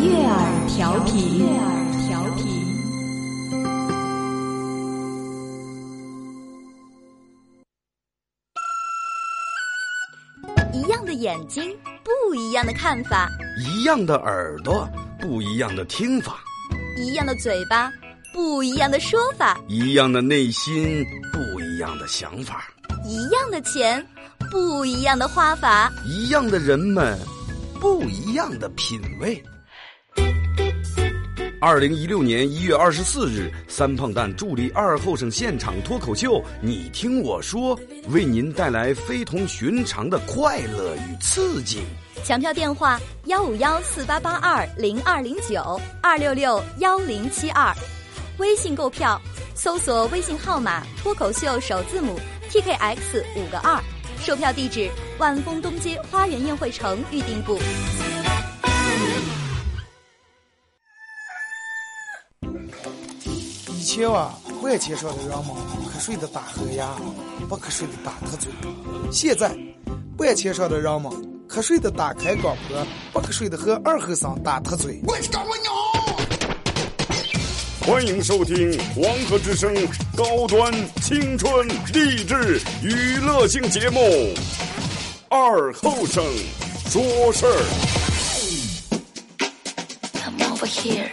悦耳调频，悦耳调频。一样的眼睛，不一样的看法；一样的耳朵，不一样的听法；一样的嘴巴，不一样的说法；一样的内心，不一样的想法；一样的钱，不一样的花法；一样的人们，不一样的品味。二零一六年一月二十四日，三胖蛋助力二后生现场脱口秀，你听我说，为您带来非同寻常的快乐与刺激。抢票电话：幺五幺四八八二零二零九二六六幺零七二。微信购票，搜索微信号码“脱口秀”首字母 T K X 五个二。售票地址：万丰东街花园宴会城预订部。以前啊，换钱上的人们瞌睡的打呵牙，不瞌睡的打特嘴。现在，半钱上的人们瞌睡的打开广播，不瞌睡的和二后生打特嘴。我去干我娘！欢迎收听黄河之声高端青春励志娱乐性节目《二后生说事儿》。Come over here,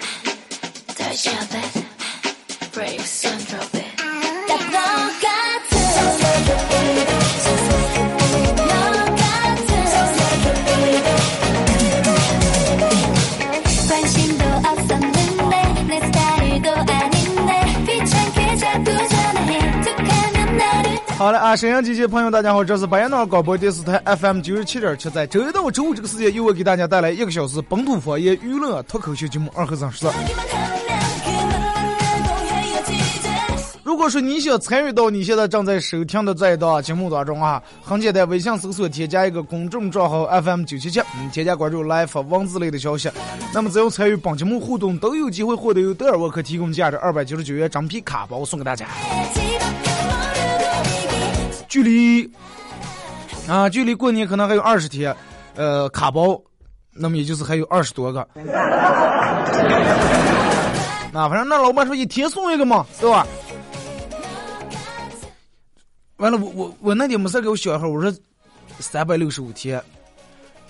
好了啊，沈阳机器朋友，大家好，这是白彦淖广播电视台 FM 九十七点七，在周一到周五这个时间，又会给大家带来一个小时本土方言娱乐脱口秀节目《二和三十四》。如果说你想参与到你现在正在收听的这一档节目当中啊，很简单，微信搜索添加一个公众账号 FM 九七七，添加关注来发文字类的消息。那么只要参与本节目互动，都有机会获得由德尔沃克提供价值二百九十九元张皮卡包送给大家。距离啊，距离过年可能还有二十天，呃，卡包，那么也就是还有二十多个。那、啊、反正那老板说一天送一个嘛，对吧？完了，我我我那天没事给我小孩，我说三百六十五天，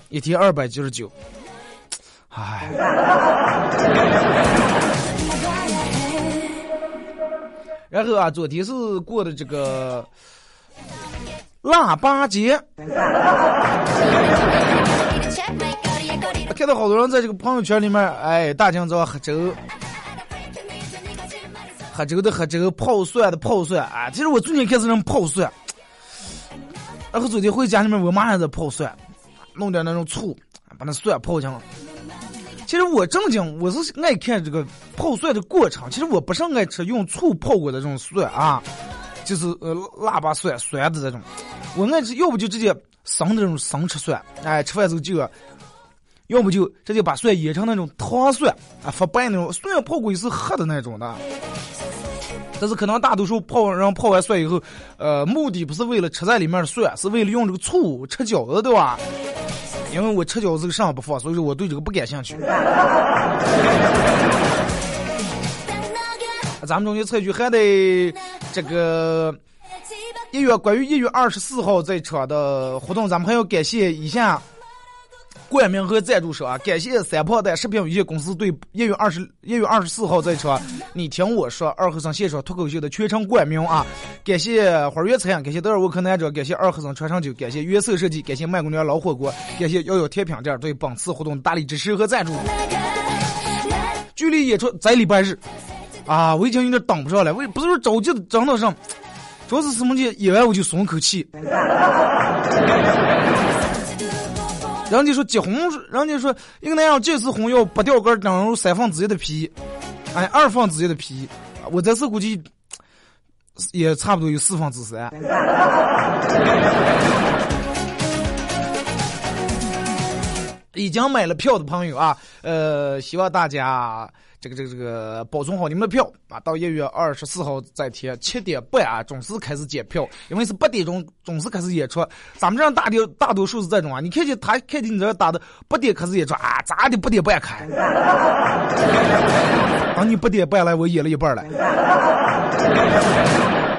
一天二百九十九，唉。然后啊，昨天是过的这个，腊八节。看到好多人在这个朋友圈里面，哎，大清早喝粥，喝粥的喝粥，泡蒜的泡蒜啊。其实我最近开始弄泡蒜，然后昨天回家里面，我妈还在泡蒜，弄点那种醋，把那蒜泡上了。其实我正经我是爱看这个泡蒜的过程，其实我不是爱吃用醋泡过的这种蒜啊。就是呃腊八蒜酸的这种。我爱吃，要不就直接生的这种生吃蒜，哎，吃饭时候就要，要不就直接把蒜腌成那种糖蒜啊，发白那种。蒜泡过也是黑的那种的。但是可能大多数泡完，然后泡完蒜以后，呃，目的不是为了吃在里面的蒜，是为了用这个醋吃饺子，对吧？因为我吃饺子这个上不放，所以说我对这个不感兴趣。咱们中间测剧还得这个一月关于一月二十四号这场的活动，咱们还要感谢一下冠名和赞助商啊，感谢三炮蛋食品有限公司对一月二十一月二十四号这场你听我说二和尚现场脱口秀的全程冠名啊，感谢花园餐，感谢德尔沃克男者，感谢二和尚传承酒，感谢约瑟设计，感谢麦姑娘老火锅，感谢幺幺甜品店对本次活动大力支持和赞助。距离演出在礼拜日啊，我已经有点挡不上了，我也不是说着急整到上，主要是什么的演完我就松口气。人家说结婚，人家说一个男人这次婚要不掉根等于三分之一的皮，哎，二分之一的皮，我这次估计也差不多有四分之三。已经买了票的朋友啊，呃，希望大家这个这个这个保存好你们的票啊，到一月二十四号再贴七点半啊，准时开始检票，因为是八点钟准时开始演出。咱们这样大的大多数是这种啊，你看见他看见你这打的八点开始演出啊，咋的八点半开？等你八点半来，我演了一半了。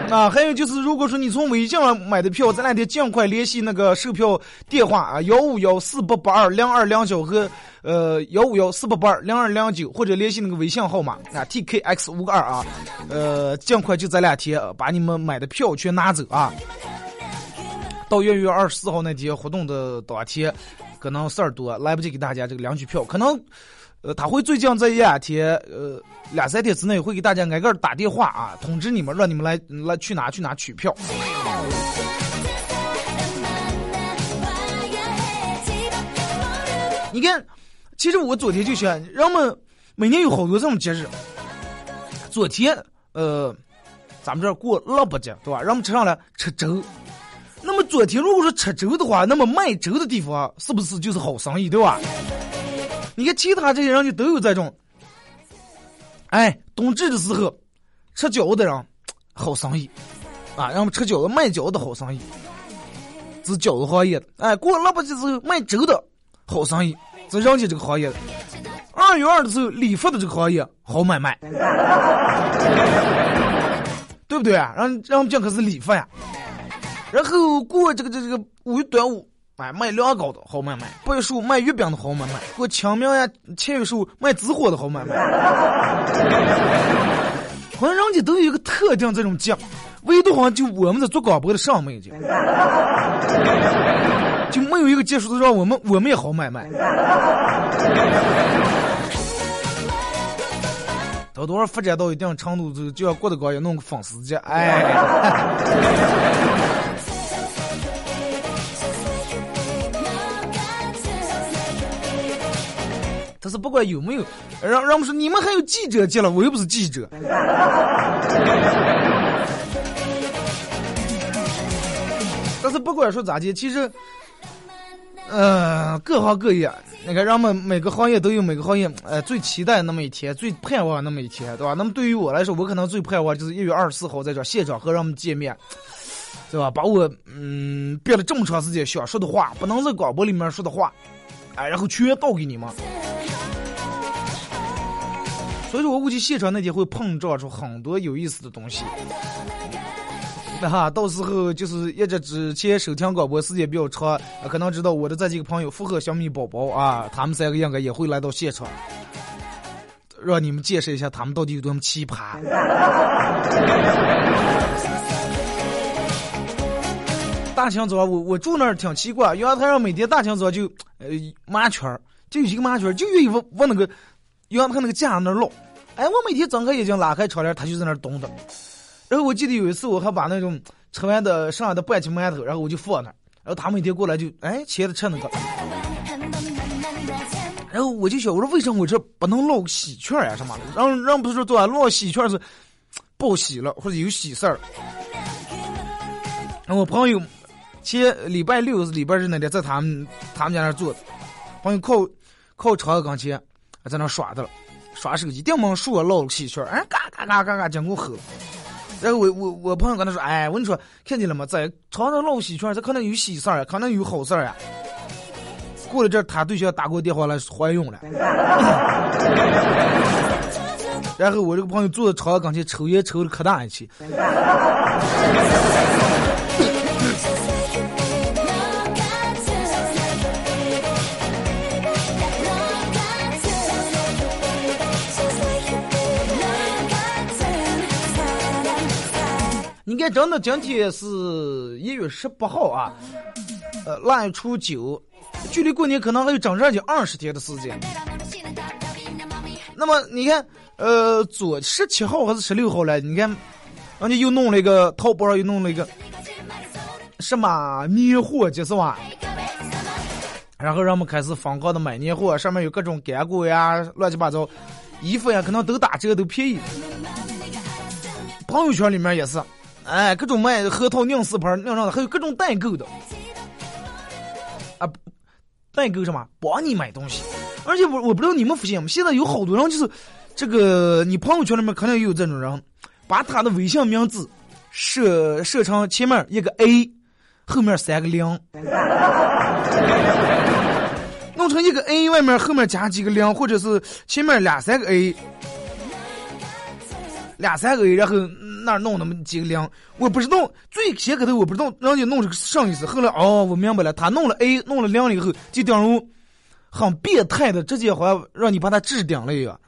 啊，还有就是，如果说你从微信上买的票，咱俩得尽快联系那个售票电话啊，幺五幺四八八二零二两九和呃幺五幺四八八二零二两九，或者联系那个微信号码啊 T K X 五个二啊，呃，尽快就咱俩贴，把你们买的票全拿走啊。到月月二十四号那天活动的当天，可能事儿多，来不及给大家这个领取票，可能。呃，他会最近这一两天，呃，两三天之内会给大家挨个打电话啊，通知你们，让你们来来去哪去哪取票。你看，其实我昨天就想，人们每年有好多这种节日。昨天，呃，咱们这儿过腊八节，对吧？让我们吃上了吃粥。那么昨天如果说吃粥的话，那么卖粥的地方是不是就是好生意，对吧？你看其他这些人就都有这种，哎，冬至的时候吃饺子的人好生意，啊，让我们吃饺子卖饺子的好生意，是饺子行业的。哎，过腊八节时候卖粥的好生意，是人家这个行业。二月二的时候理发的这个行业好买卖，对不对啊？让让我们讲可是理发呀。然后过这个这这个五月端午。哎，卖凉糕的好买卖，八月十五卖月饼的好买卖，过清明呀、七月十五卖纸火的好买卖。好像人家都有一个特定这种节，唯独好像就我们这做广播的上没节，就没有一个节数的让我们我们也好买卖。到多少发展到一定程度，就就要郭德纲也弄个粉丝节，哎。但是不管有没有，让让我们说你们还有记者接了，我又不是记者。但是不管说咋的，其实，呃，各行各业，你看，让们每个行业都有每个行业，呃，最期待那么一天，最盼望那么一天，对吧？那么对于我来说，我可能最盼望就是一月二十四号在这现场和让我们见面，对吧？把我嗯憋了这么长时间想说的话，不能在广播里面说的话，哎，然后全倒给你们。所以说我估计现场那天会碰撞出很多有意思的东西，那哈，到时候就是一直之前收听广播时间比较长，可能知道我的这几个朋友，复合小米宝宝啊，他们三个应该也会来到现场，让你们见识一下他们到底有多么奇葩。大清早我我住那儿挺奇怪，阳台上每天大清早就呃麻雀儿，就有几个麻雀儿就愿意往往那个。让他那个架上那落，哎，我每天睁开眼睛拉开窗帘，他就在那儿动的。然后我记得有一次，我还把那种吃完的剩下的半斤馒头，然后我就放那儿，然后他每天过来就哎切着吃那个。然后我就想，我说为什么我这不能落喜鹊呀什么的？让让不是说做落喜鹊是报喜了或者有喜事儿。然后我朋友前礼拜六礼拜日那天在他们他们家那儿做的，朋友靠靠窗子跟前。在那耍的了，耍手机，电门树落了喜鹊，哎，嘎嘎嘎嘎嘎，经过吼。然后我我我朋友跟他说，哎，我跟你说，看见了吗？在床上落喜鹊，这可能有喜事儿，可能有好事儿呀。过了这，他对象打过电话来怀孕了。然后我这个朋友坐在床上跟前抽烟抽的可大一气。你看，真的，今天是一月十八号啊，呃，腊月初九，距离过年可能还有整整就二十天的时间。那么你看，呃，昨十七号还是十六号来？你看，人家又弄了一个淘宝上又弄了一个什么年货节是吧？然后人们开始疯狂的买年货，上面有各种干果呀、乱七八糟，衣服呀可能都打折都便宜。朋友圈里面也是，哎，各种卖核桃酿四盆酿上的，还有各种代购的。啊，代购什么？帮你买东西。而且我我不知道你们发现吗？现在有好多人就是，这个你朋友圈里面肯定也有这种人，把他的微信名字设设成前面一个 A，后面三个零，弄成一个 A，外面后面加几个零，或者是前面俩三个 A，两三个月然后那儿弄那么几个零，我不知道最先开头我不知道人家弄这个啥意思，后来哦我明白了，他弄了 A，弄了零了以后，就等于很变态的，直接好像让你把他置顶了一样。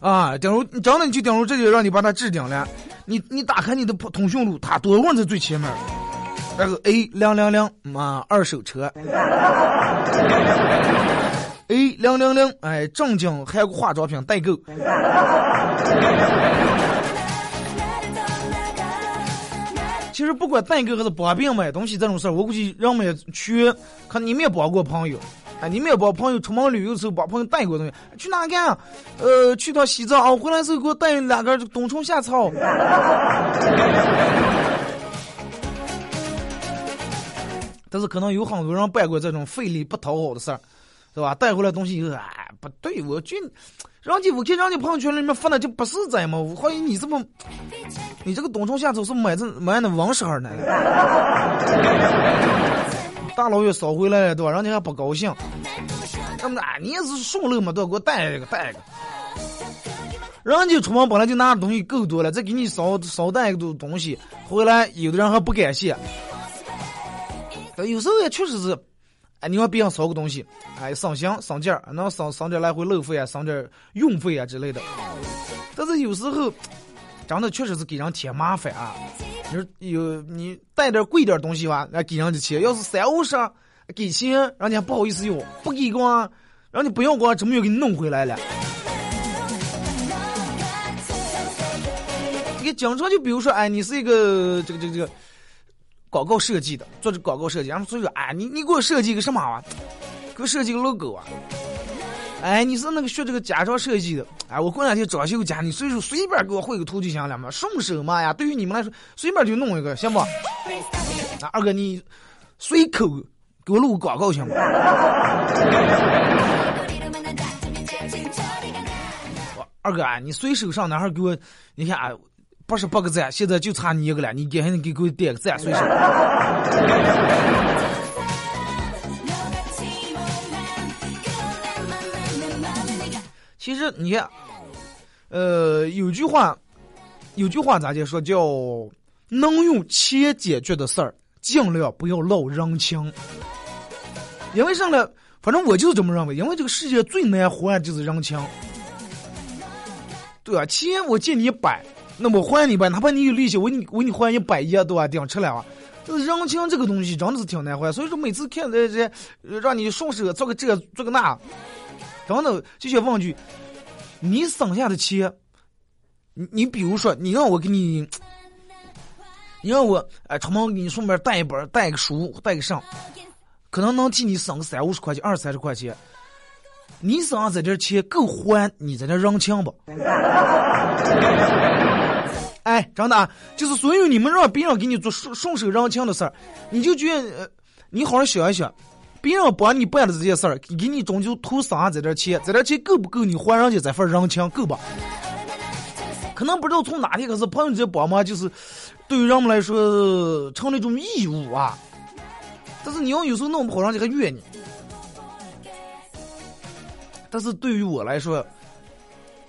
啊，顶如你真的你就顶如直接让你把他置顶了。你你打开你的通讯录，他多问在最前面，然后 A 零零零嘛二手车，A 零零零哎正经韩国化妆品代购。其实不管代购还是帮别人买东西这种事儿，我估计人们也去，可你们也帮过朋友，啊，你们也帮朋友出门旅游的时候帮朋友带过东西，去哪干？呃，去趟西藏啊，回来时候给我带两根冬虫夏草。但是可能有很多人办过这种费力不讨好的事儿，是吧？带回来东西以后，哎，不对，我觉人家我看人家朋友圈里面发的就不是这么，我怀疑你这不，你这个冬虫夏草是买这买的王十二呢？大老远捎回来了，对吧？人家还不高兴。他们啊，你也是顺路嘛，对吧？给我带一个，带一个。人家出门本来就拿的东西够多了，再给你捎捎带一个东西回来，有的人还不感谢。但有时候也确实是。哎，你要别人捎个东西，哎，省心省劲儿，能省省点来回路费啊，省点运费啊之类的。但是有时候，真的确实是给人添麻烦啊。你说有你带点贵点东西吧，那给人家钱；要是三五十给钱，人家不好意思要，不给光，人家不要光，怎么又给你弄回来了。你经常就比如说，哎，你是一个这个这个这个。广告设计的，做这广告设计，然后所以说，哎，你你给我设计个什么啊？给我设计个 logo 啊？哎，你是那个学这个家装设计的，哎，我过两天装修家，你随手随便给我绘个图就行了嘛，顺手嘛呀。对于你们来说，随便就弄一个，行不？啊，二哥你随口给我录个广告行不？二哥啊，你随手上哪儿给我？你看啊。八十八个赞，现在就差你一个了。你赶紧给给我点个赞，随手。其实你看，呃，有句话，有句话咋就说叫能用钱解决的事儿，尽量不要闹人情。因为啥呢？反正我就是这么认为。因为这个世界最难活的就是人情，对吧？钱我借你一百。那我还你吧，哪怕你有利息，我你我你还一百亿都啊顶出来啊！这人情这个东西真的是挺难还，所以说每次看这这让你顺手做个这做个那，真的就想问句：你省下的钱，你你比如说你让我给你，你让我哎出门给你顺便带一本带个书带个上，可能能替你省个三五十块钱二三十块钱。你省下这点钱够还你在这人情不？哎，真的啊，就是所有你们让别人给你做顺顺手人情的事儿，你就觉得，你好好想一想，别人帮你办的这些事儿，给你终究图啥这点钱，这点钱够不够你还人家这份人情？够吧？可能不知道从哪天开始，朋友这帮忙就是对于人们来说成了一种义务啊。但是你要有时候弄不好，人家还怨你。但是对于我来说。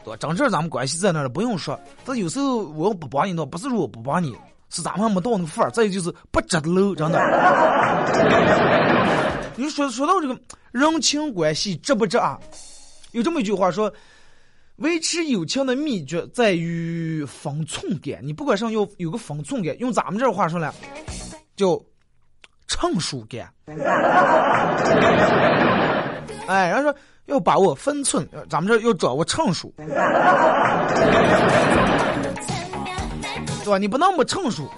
对，正正咱们关系在那儿不用说。但有时候我要不帮你的话，不是说我不帮你，是咱们没到那个份儿。再有就是不值得搂，真的。你说说到这个人情关系值不值啊？有这么一句话说，维持友情的秘诀在于分寸感。你不管上要有个分寸感，用咱们这话说来，叫成熟感。哎，然后说。要把握分寸，咱们这要掌握成熟。对吧？你不能没成熟。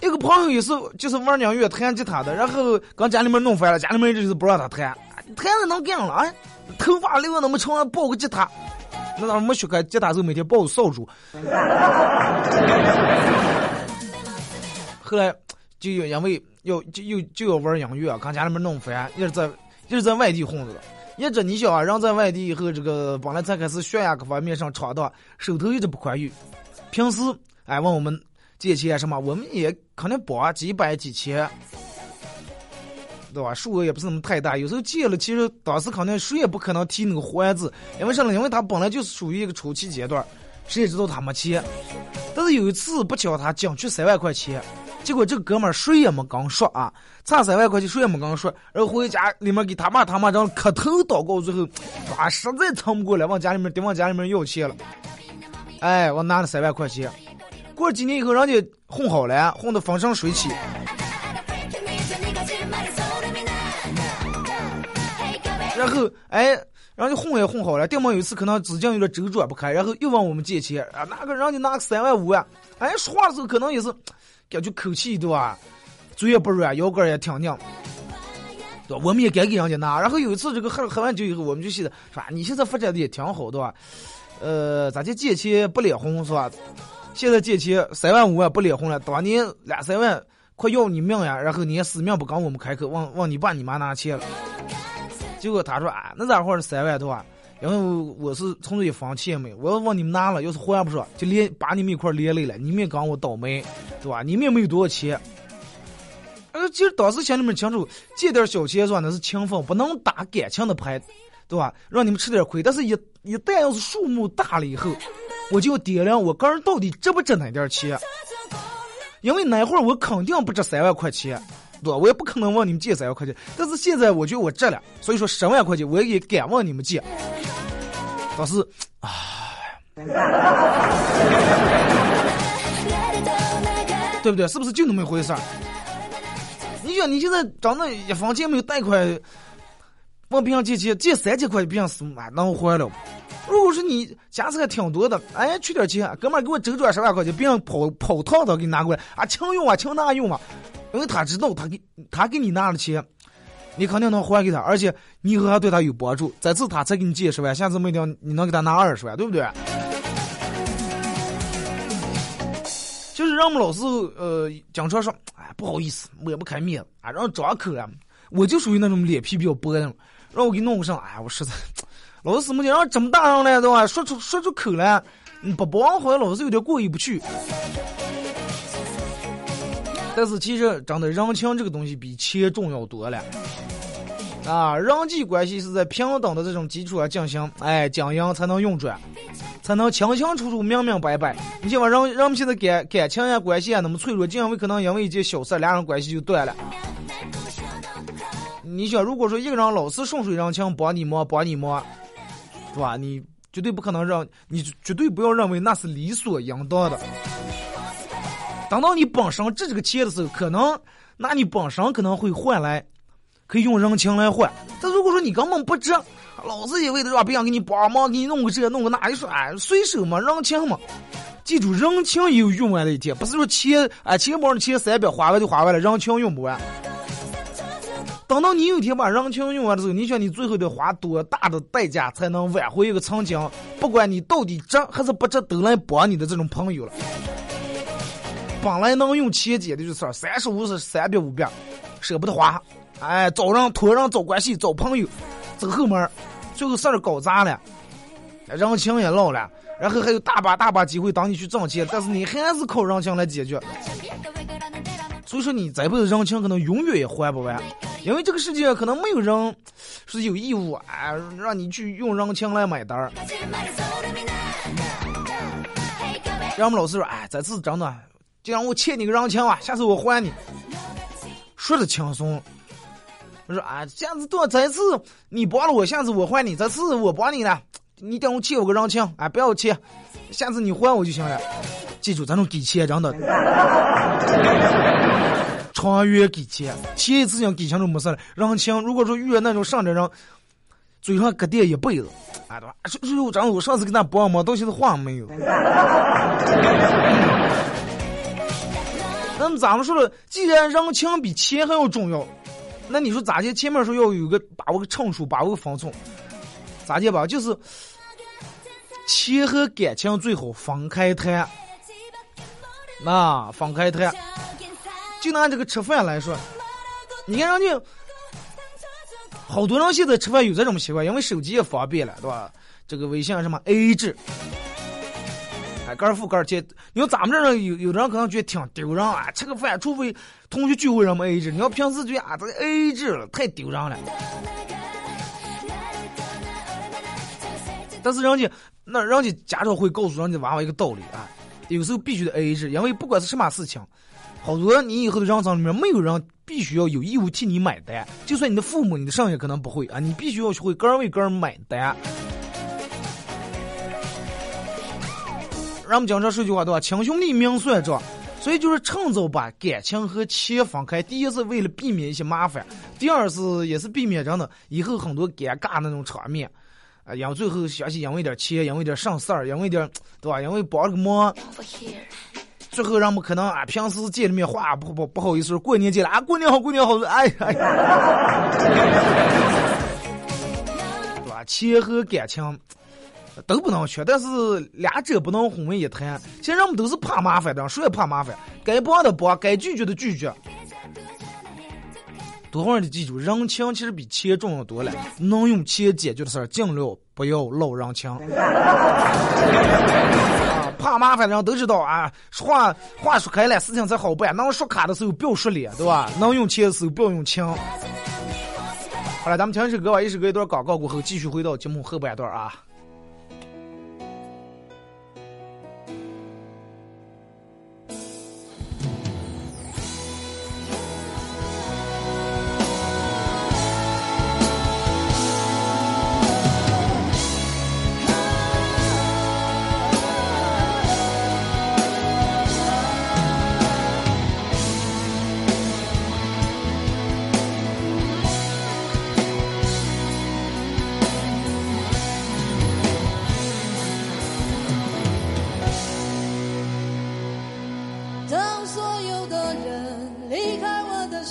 一个朋友也是，就是玩音乐、弹吉他的，然后跟家里面弄翻了，家里面就是不让他弹，弹的能干了，哎，头发留那么长，抱个吉他，那咋没学开吉他时候每天抱扫帚。后来就因为要就又就要玩音乐，跟家里面弄翻，一直在就是在外地混着了。一直你想啊，人在外地以后，这个本来才开始学呀各方面上闯荡，手头一直不宽裕，平时哎问我们。借钱什么，我们也肯定帮几百几千，对吧？数额也不是那么太大。有时候借了，其实当时肯定谁也不可能提那个还字，因为什么？因为他本来就是属于一个初期阶段，谁也知道他没钱。但是有一次不巧他进去三万块钱，结果这哥们儿谁也没跟说啊，差三万块钱谁也没跟说，然后回家里面给他妈他妈这样磕头祷告，最后啊实在撑不过来，往家里面得往家里面要钱了。哎，我拿了三万块钱。过了几年以后，人家混好了，混得风生水起。然后，哎，人家混也混好了。电么有一次可能资金有点周转不开，然后又问我们借钱啊，那个人家拿个三万五啊，哎，说话的时候可能也是感觉口气对吧，嘴也不软，腰杆也挺硬，对？我们也该给人家拿。然后有一次这个喝喝完酒以后，我们就寻思，是吧？你现在发展的也挺好，对吧？呃，咱就借钱不脸红，是吧？现在借钱三万五万不脸红了，当年两三万快要你命呀，然后你死命不跟我们开口，往往你爸你妈拿钱了。结果他说啊，那咋会是三万多啊？因为我是从这一分钱没，我要往你们拿了，要是还不上，就连把你们一块连累了，你们也跟我倒霉，对吧？你们也没有多少钱。呃，其实当时心里面清楚，借点小钱算的？是情分，不能打感情的牌，对吧？让你们吃点亏。但是，一一旦要是数目大了以后。我就掂量我个人到底值不值那点钱，因为那会儿我肯定不值三万块钱，对吧？我也不可能问你们借三万块钱。但是现在我觉得我值了，所以说十万块钱我也敢问你们借。但是，唉，对不对？是不是就那么一回事儿？你说你现在长得一分钱没有贷款，问别人借钱，借三千块别人是蛮能还了。如果说你家产挺多的，哎，取点钱，哥们儿给我周转十万块钱，别人跑跑趟的给你拿过来，啊，请用啊，请拿用啊，因为他知道他给他给你拿了钱，你肯定能还给他，而且你以后还对他有帮助。这次他才给你借十万，下次没定你能给他拿二十万，对不对？就是让我们老师呃经常说，哎，不好意思，抹不开面子啊，让张口啊，我就属于那种脸皮比较薄的，让我给弄个上，哎，我实在。老师怎么讲让这么大人了，对吧？说出说出口了，不帮好像老是有点过意不去。但是其实真的人情这个东西比钱重要多了。啊，人际关系是在平等的这种基础上进行，哎，经营才能运转，才能清清楚楚、明明白白。你像人人们现在感感情呀、关系啊那么脆弱，就因为可能因为一件小事，俩人关系就断了。你想，如果说一个人老是顺水人情，帮你忙，帮你忙。是吧？你绝对不可能让你绝对不要认为那是理所应当的。等到你本身值这个钱的时候，可能那你本身可能会换来，可以用人情来换。但如果说你根本不值，老是一味的让别人给你帮忙，给你弄个这弄个那，你说哎，随手嘛，人情嘛。记住，人情有用完的一天，不是说钱啊，钱包的钱三百花完就花完了，人情用不完。等到你有一天把人情用完的时候，你想你最后得花多大的代价才能挽回一个曾经，不管你到底值还是不值，都来帮你的这种朋友了。本来能用钱解决的事儿，三十五是、三百五百，舍不得花，哎，找人托人找关系找朋友，走后门，最后事儿搞砸了，人情也落了，然后还有大把大把机会等你去挣钱，但是你还是靠人情来解决。所以说，你这辈子人情可能永远也还不完，因为这个世界可能没有人是有义务啊，让你去用人情来买单儿。让我们老师说，哎，这次真的，让我欠你个人情啊，下次我还你。说的轻松，我说啊，下次多，这次你帮了我，下次我还你，这次我帮你了，你等我欠我个人情，哎，不要欠，下次你还我就行了。记住，咱种给钱真的。长远给钱，钱一次性给钱就没事了。人情，如果说遇到那种上的人，嘴上搁垫一辈子，啊，对吧？是是有张我上次给他帮忙，到现在话没有。咱们说了，既然人情比钱还要重要，那你说咋的？前面说要有个把握个称数，把握个分寸，咋的吧？就是钱和感情最好分开谈。那分开谈，就拿这个吃饭来说，你看人家好多人现在吃饭有这种习惯，因为手机也方便了，对吧？这个微信什么 AA 制。哎，个儿付个儿钱。你说咱们这儿有有的人可能觉得挺丢人啊，吃个饭，除非同学聚会上么 A 制。你要平时觉得啊，这 AA 制了，太丢人了。但是人家那人家家长会告诉人家娃娃一个道理啊，有时候必须得 AA 制，因为不管是什么事情，好多你以后的人生里面没有人必须要有义务替你买单，就算你的父母、你的上也可能不会啊，你必须要学会个人为个人买单。咱们经常说句话对吧？亲兄弟明算账，所以就是趁早把感情和钱分开。第一是为了避免一些麻烦，第二是也是避免真的以后很多尴尬那种场面。啊，因为最后想起因为点钱，因为点上事儿，因为点对吧？因为帮了个忙，最后人们可能啊，平时见了面话不不不好意思，过年见了啊，过年好，过年好，哎哎，对吧？钱和感情。都不能缺，但是俩者不能混为一谈。其实人们都是怕麻烦的，谁也怕麻烦。该帮的帮，该拒绝的拒绝。多会儿得记住，人情其实比钱重要多了。能用钱解决的事儿，尽量不要捞人情。怕麻烦的人都知道啊，话话说开了，事情才好办。能说卡的时候不要说脸，对吧？能用钱的时候不要用情。好了，咱们听一首歌吧，一首歌一段广告过后，继续回到节目后半段啊。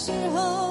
时候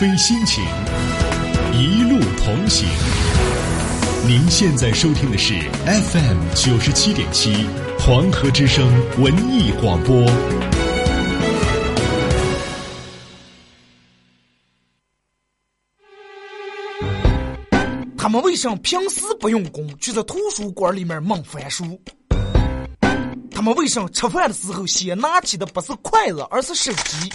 非心情，一路同行。您现在收听的是 FM 九十七点七黄河之声文艺广播。他们为什么平时不用功，却在图书馆里面猛翻书？他们为什么吃饭的时候先拿起的不是筷子，而是手机？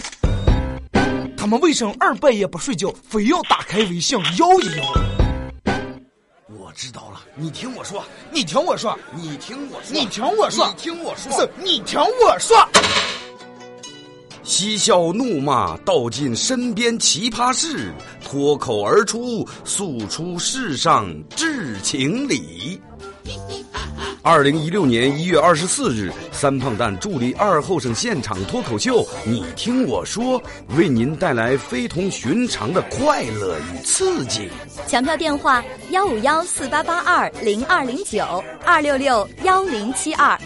他们为什么二半夜不睡觉，非要打开微信摇一摇？我知道了，你听我说，你听我说，你听我说，你听我说你听我说，是你听我说。嬉笑怒骂，道尽身边奇葩事，脱口而出，诉出世上至情理。二零一六年一月二十四日，三胖蛋助力二后生现场脱口秀，你听我说，为您带来非同寻常的快乐与刺激。抢票电话：幺五幺四八八二零二零九二六六幺零七二，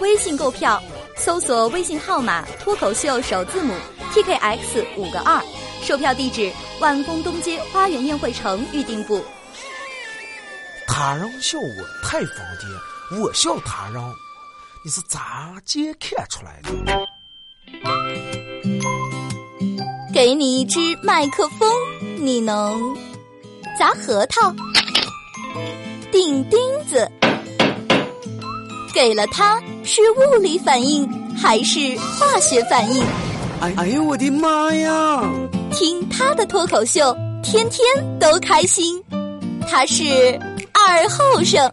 微信购票。搜索微信号码“脱口秀”首字母 “tkx 五个二”，售票地址：万丰东街花园宴会城预订部。他让笑我太疯癫，我笑他人，你是咋接看出来的？给你一支麦克风，你能砸核桃、钉钉子。给了它，是物理反应还是化学反应？哎哎呦我的妈呀！听他的脱口秀，天天都开心。他是二后生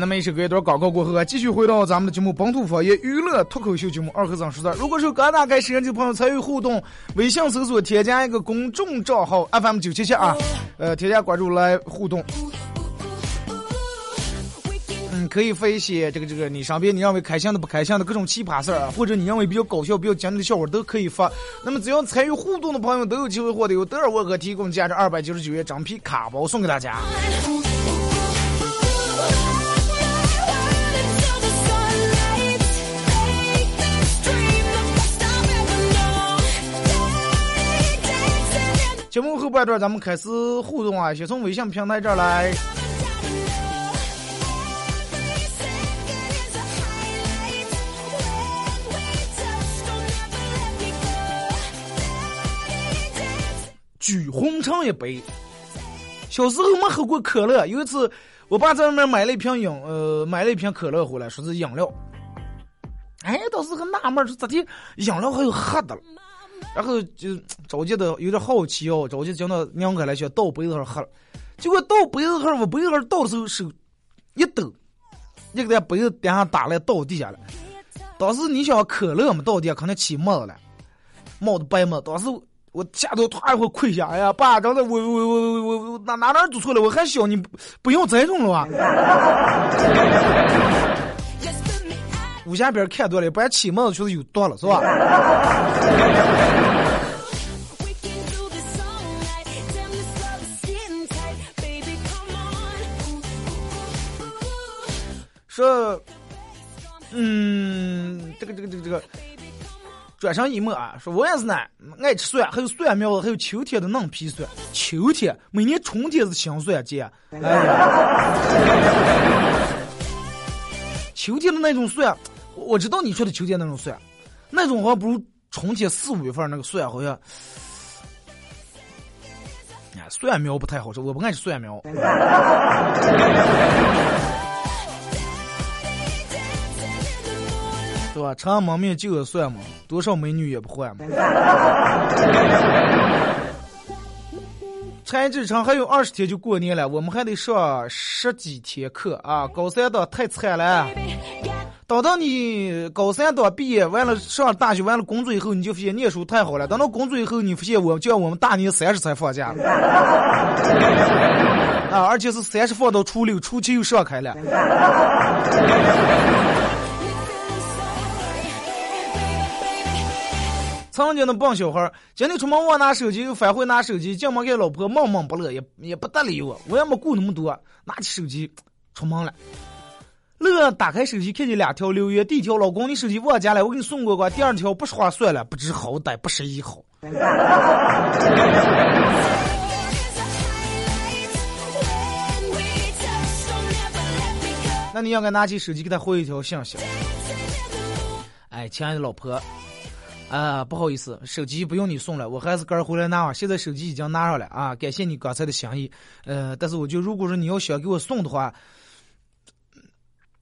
那么一首歌一段广告过后啊，继续回到咱们的节目《本土方言娱乐脱口秀节目二和尚说事》。如果是刚打开摄像机的朋友参与互动，微信搜索添加一个公众账号 FM 九七七啊，呃，添加关注来互动。嗯，可以发一些这个这个你身边你认为开心的不开心的各种奇葩事儿啊，或者你认为比较搞笑、比较经典的笑话都可以发。那么只要参与互动的朋友都有机会获得由德尔沃克提供价值二百九十九元整皮卡包送给大家。后半段咱们开始互动啊，先从微信平台这儿来。举红肠一杯。小时候没喝过可乐，有一次我爸在外面买了一瓶饮，呃，买了一瓶可乐回来，说是饮料。哎，当时很纳闷，说咋的饮料还有喝的了？然后就着急的有点好奇哦，着急将它拧开来去倒杯子上喝。结果倒杯子上，我杯子上倒的时候手一抖，一个在杯子底下打来倒地下了。当时你想可乐嘛，倒地下肯定起沫子了，冒的白沫。当时我下头突然一会跪下，哎呀，爸，刚才我我我我我哪哪哪做错了？我还小，你不不用再弄了吧？武侠片看多了，不然起沫子就是有毒了，是吧？说，嗯，这个这个这个这个，转上一幕啊，说我也是呢，爱吃蒜，还有蒜苗子，还有秋天的嫩皮蒜。秋天，每年春天是香蒜节，哎呀，秋天的那种蒜，我知道你说的秋天那种蒜，那种好像不如春天四五月份那个蒜好像。哎，蒜苗不太好吃，我不爱吃蒜苗。对吧？长安门面就有蒜嘛，多少美女也不换嘛。陈志成还有二十天就过年了，我们还得上十几天课啊！高三的太惨了。等到你高三党毕业完了，上大学完了工作以后，你就发现念书太好了。等到工作以后，你发现我叫我们大年三十才放假了，啊，而且是三十放到初六，初七又上开了。曾经的笨小孩儿，今天出门忘拿手机，又返回拿手机，进门给老婆闷闷不乐，也也不搭理我。我也没顾那么多，拿起手机出门了。乐打开手机，看见两条留言：第一条，老公你手机忘家了，我给你送过过；第二条，不说话算了，不知好歹，不识一好。那你要该拿起手机给他回一条信息。哎，亲爱的老婆。啊，不好意思，手机不用你送了，我还是个儿回来拿啊。现在手机已经拿上了啊，感谢你刚才的心意。呃，但是我就如果说你要想给我送的话，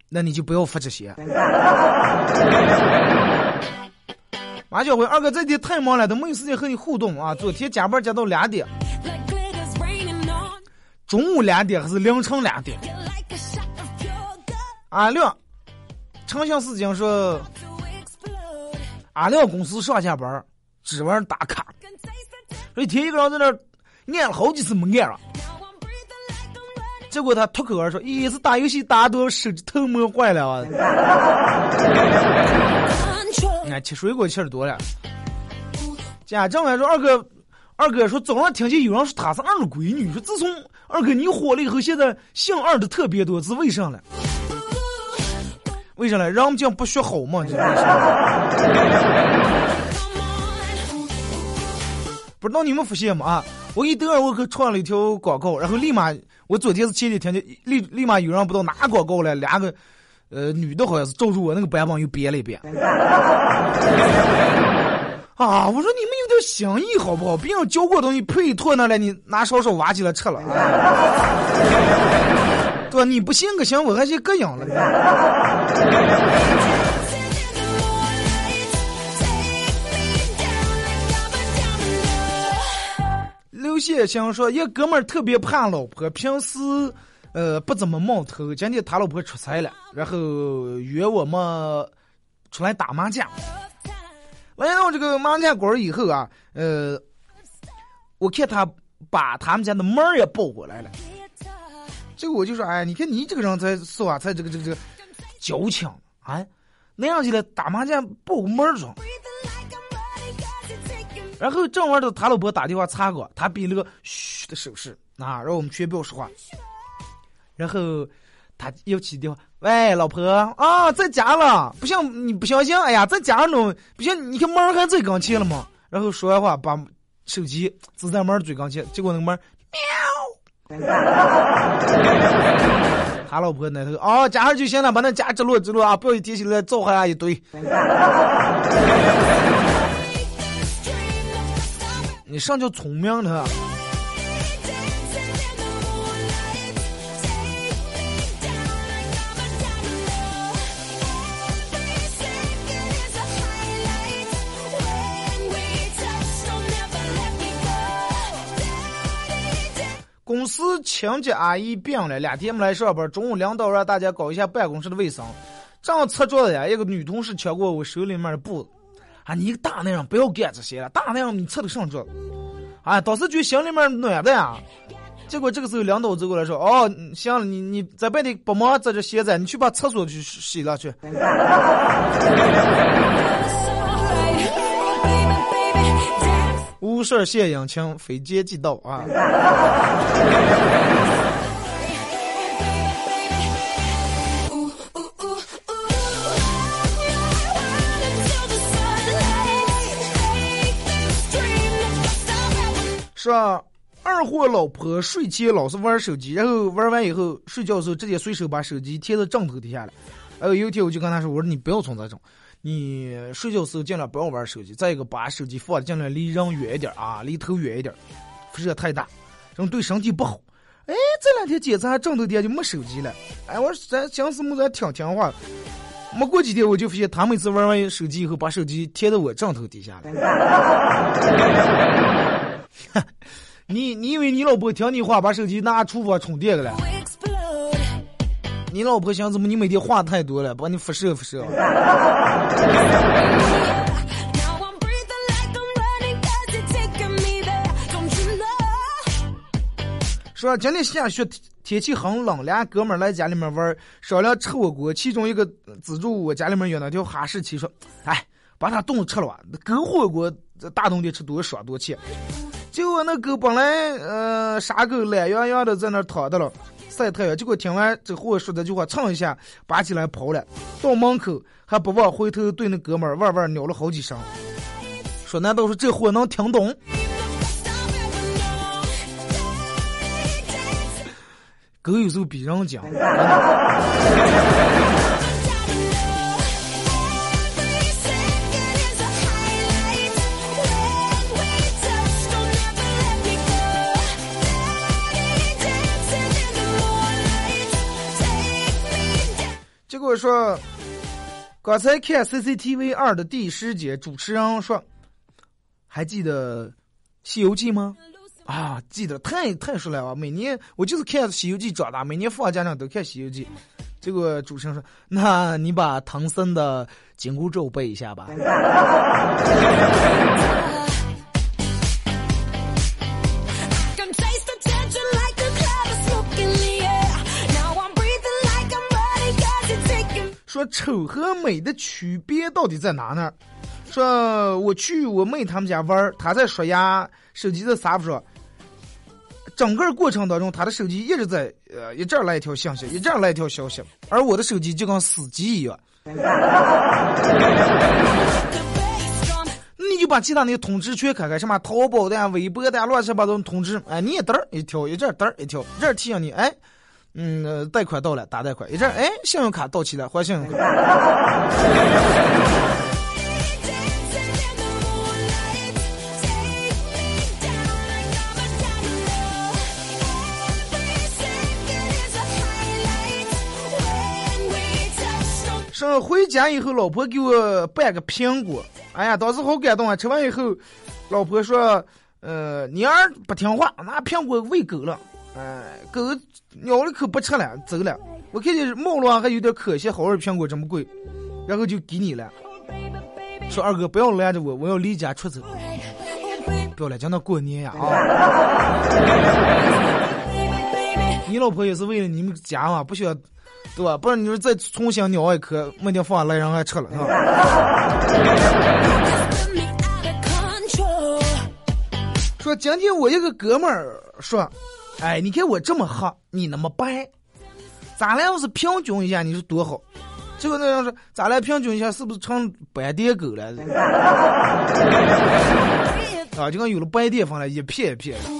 那你就不要发这些。马小辉，二哥这天太忙了，都没有时间和你互动啊。昨天加班加到两点，中午两点还是凌晨两点？阿亮，长相思讲说。阿亮公司上下班只玩打卡，一天一个人在那按了好几次没按了，结果他脱口而出：“一是打游戏打多，手机头磨坏了啊！” 哎，吃水果吃的多了。家长还说：“二哥，二哥说早上听见有人说他是二闺女，说自从二哥你火了以后，现在姓二的特别多，是为啥了？”为啥呢？人家不学好嘛？不知道你们发现吗？啊，我给德尔沃克创了一条广告，然后立马，我昨天是前几天就，立立马有人不知道哪广告了，两个，呃，女的好像是照住我那个版本又编了一遍。啊！我说你们有点心意好不好？别人教过东西配妥那来，你拿勺勺挖起来吃了。对吧？你不信个行，我还去膈应了。刘先生说：“一哥们儿特别怕老婆，平时呃不怎么冒头。今天他老婆出差了，然后约我们出来打麻将。来到这个麻将馆以后啊，呃，我看他把他们家的门也抱过来了。”这个我就说，哎，你看你这个人才是吧？才这个这个这个矫情啊！那样起来打麻将抱个门儿上。然后正玩的他老婆打电话查过，他比那个嘘的手势啊，让我们全不要说话。然后他又起电话，喂，老婆啊，在家了，不像你不相信？哎呀，在家呢，不像你看门还在跟前了吗？然后说完话，把手机支在门最跟前，结果那个门喵。他老婆那头哦，加上就行了，把那家直落直落啊，不要一提起来造下一堆。你上叫聪明的。公司清洁阿姨病了，两天没来上班。中午领导让大家搞一下办公室的卫生，正擦桌子呀，一个女同事抢过我手里面的布子。啊，你一个大男人不要干这些了，大男人你擦得上桌。啊，当时就心里面暖的呀。结果这个时候领导走过来说：“哦，行了，你你在外地帮忙在这歇着，你去把厕所去洗了去。”无事献殷勤，非奸即盗啊！说二货老婆睡前老是玩手机，然后玩完以后睡觉的时候直接随手把手机贴在枕头底下了。然后有一天我就跟他说：“我说你不要从这种。”你睡觉时候尽量不要玩手机，再一个把手机放尽量离人远一点啊，离头远一点，辐射太大，这样对身体不好。哎，这两天检查枕头底下就没手机了。哎，我说咱相思木咱挺听话。没过几天我就发现他每次玩完手机以后，把手机贴在我枕头底下了。你你以为你老婆听你话把手机拿厨房充电去了？你老婆想怎么？你每天话太多了，把你辐射辐射。说今天下雪，天气很冷，俩哥们儿来家里面玩，商量吃火锅。其中一个资助我家里面有那条哈士奇，说：“哎，把它冻吃了吧，狗火锅这大冬天吃多爽多气。”结果那狗本来呃傻狗懒洋洋的在那儿躺着了，晒太阳。结果听完这货说这句话，蹭一下拔起来跑了，到门口还不忘回头对那哥们儿哇哇鸟了好几声，说：“难道说这货能听懂？”狗有时候比人讲。结果说，刚才看 CCTV 二的第十节，主持人说，还记得《西游记》吗？啊，记得太太熟了啊！每年我就是看《西游记》长大，每年放假上都看《西游记》。结果主持人说：“那你把唐僧的紧箍咒背一下吧。说丑和美的区别到底在哪呢？说我去我妹他们家玩儿，她在刷牙，手机在沙发上。整个过程当中，她的手机一直在呃一阵来一条信息，一阵来一条消息，而我的手机就跟死机一样。你就把其他那些通知全开开，什么淘宝的呀、微博的呀、乱七八糟的通知，哎，你一嘚儿一条，一阵儿嘚儿一条，这提醒你，哎，嗯，贷款到了，打贷款一阵，哎，信用卡到期了，还信用卡。上回家以后，老婆给我掰个苹果，哎呀，当时好感动啊！吃完以后，老婆说：“呃，你儿不听话，拿苹果喂狗了。”哎，狗。咬了口不吃了，走了。我看见毛了还有点可惜，好好的苹果这么贵，然后就给你了。说二哥不要拦着我，我要离家出走，不要了讲到过年呀啊！你老婆也是为了你们家嘛，不需要，对吧？不然你说再重新咬一颗，没地方来人还吃了，是吧？说今天我一个哥们儿说，哎，你看我这么黑，你那么白，咱俩要是平均一下，你说多好？结果那人说，咱俩平均一下，是不是成白点狗了？啊，就跟有了白癜风了，一片一片的。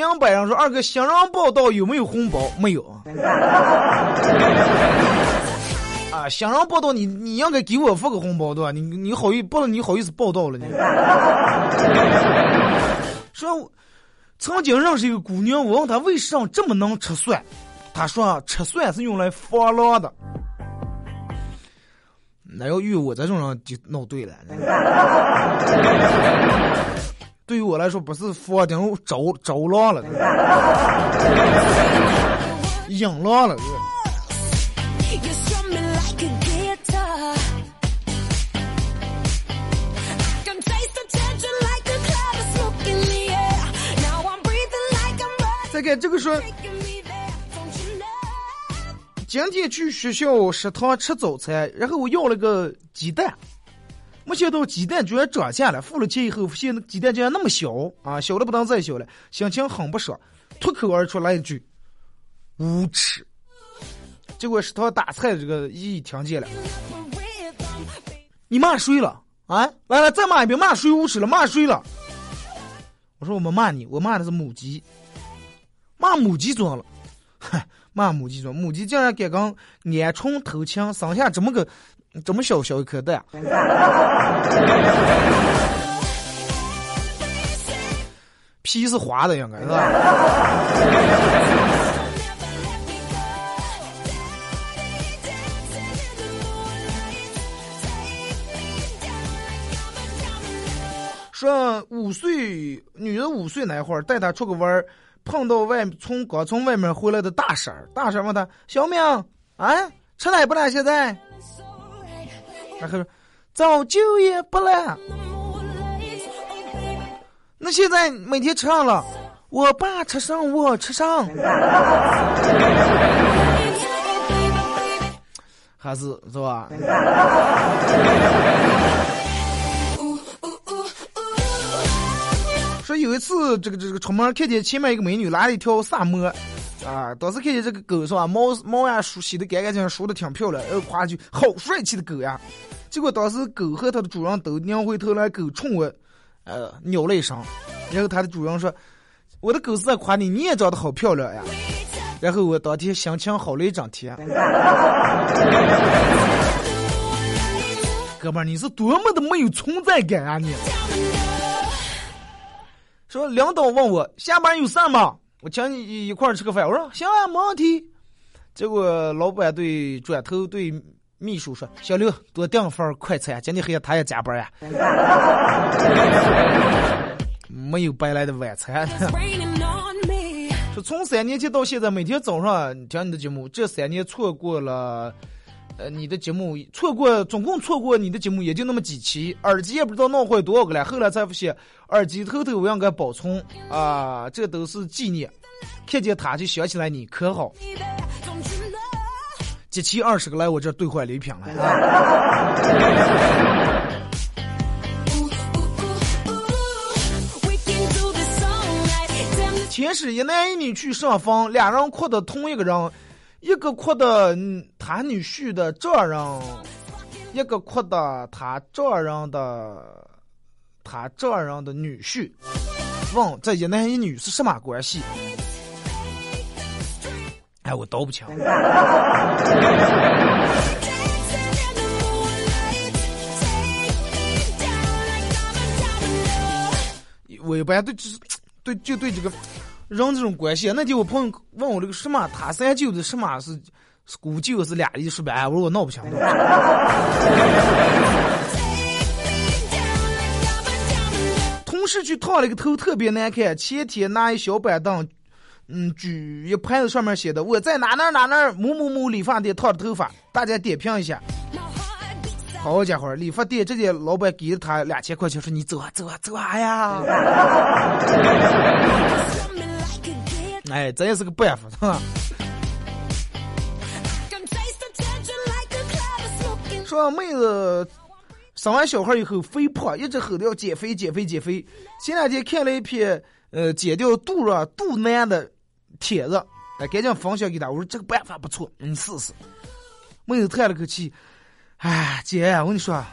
明白人说，二哥新人报道有没有红包？没有。啊，新人报道你你应该给我发个红包对吧？你你好意不你好意思报道了你？说曾经认识一个姑娘，我问她为什么这么能吃蒜，她说吃蒜是用来防狼的。那要遇我这种人就闹对了。对于我来说，不是房顶着着浪了，引浪了。再看这个说?今天去学校食堂吃早餐，然后我要了个鸡蛋，没想到鸡蛋居然涨价了。付了钱以后，发现鸡蛋竟然那么小啊，小的不能再小了，心情很不爽，脱口而出来一句：“无耻！”结果食堂打菜的这个姨姨听见了，你骂谁了？啊，来来，再骂一遍，骂谁无耻了？骂谁了？我说我没骂你，我骂的是母鸡，骂母鸡装了，嗨，骂母鸡装，母鸡竟然敢跟鹌鹑偷情，生下这么个这么小小一颗蛋、皮是滑的，应该是吧？说五岁女的五岁那会儿带她出个弯儿，碰到外从刚从外面回来的大婶儿，大婶问她：“小明，啊，吃奶不奶？现在？”然后说早就也不了。那现在每天吃上了，我爸吃上，我吃上，还是是吧？说有一次，这个这个出门看见前面一个美女拉了一条萨摩，啊，当时看见这个狗是吧，毛毛呀梳洗的干干净净，梳的挺漂亮，然后夸一句好帅气的狗呀。结果当时狗和它的主人都拧回头来，狗冲我，呃，鸟了一声，然后它的主人说：“我的狗是在夸你，你也长得好漂亮呀。”然后我当天心情好了一整天。哥们儿，你是多么的没有存在感啊你！说领导问我下班有事吗？我请你一块儿吃个饭。我说行啊，没问题。结果老板对转头对秘书说：“小刘，多订份快餐，今天黑夜他也加班呀。”没有白来的晚餐。说从三年前到现在，每天早上听你的节目，这三年错过了。呃，你的节目错过，总共错过你的节目也就那么几期，耳机也不知道弄坏多少个了。后来才发现，耳机偷偷我应该保存啊，这都是纪念。看见他就想起来你，可好？集齐二十个来我这兑换礼品了啊！前是一男一女去上坟，俩人哭的同一个人。一个哭的他女婿的丈人，一个哭的他丈人的他丈人的女婿。问这一男一女是什么关系？哎，我都不清。我一般对就是对就对这个。人这种关系，那天我朋友问我这个什么，他三舅的什么是是姑舅是俩姨是吧？我说我闹不清楚。同事去烫了个头，特别难看。前天拿一小板凳，嗯，举一牌子上面写的我在哪哪哪哪某某某理发店烫的头发，大家点评一下。好家伙，理发店直接老板给了他两千块钱，说你走啊走啊走啊呀。哎，这也是个办法，是吧？说妹子生完小孩以后肥胖，一直吼着要减肥减肥减肥。前两天看了一篇呃减掉肚肉肚腩的帖子，哎，赶紧分享给他。我说这个办法不错，你试试。妹子叹了口气，哎，姐，我跟你说，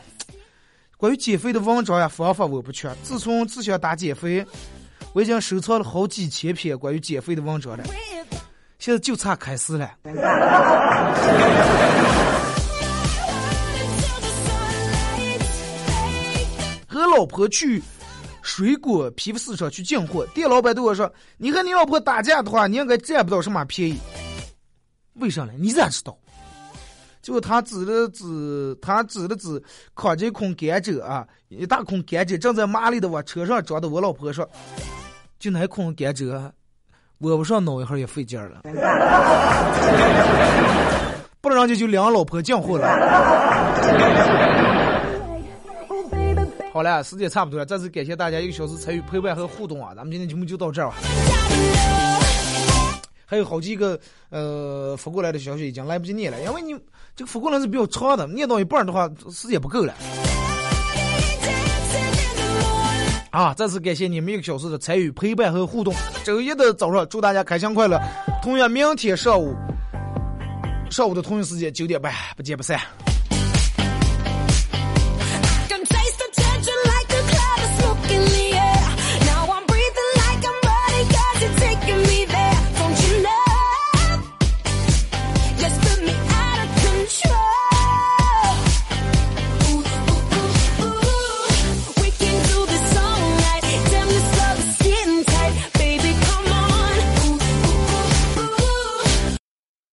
关于减肥的文章呀方法我不缺。自从只想打减肥。我已经收藏了好几千篇关于减肥的文章了，现在就差开始了。和老婆去水果批发市场去进货，店老板对我说：“你和你老婆打架的话，你应该占不到什么便宜。为啥呢？你咋知道？”就他指了指，他指了指扛着一捆甘蔗啊，一大捆甘蔗正在麻利的往车上装的。我老婆说。就那空甘蔗，我不上弄一会也费劲了。不然就就两老婆进货了。好了，时间差不多了，再次感谢大家一个小时参与陪伴和互动啊！咱们今天节目就到这儿吧。还有好几个呃发过来的消息已经来不及念了，因为你这个复功能是比较长的，念到一半的话时间不够了。啊！再次感谢你们一个小时的参与、陪伴和互动。周一的早上，祝大家开心快乐。同样，明天上午上午的同一时间九点半，不见不散。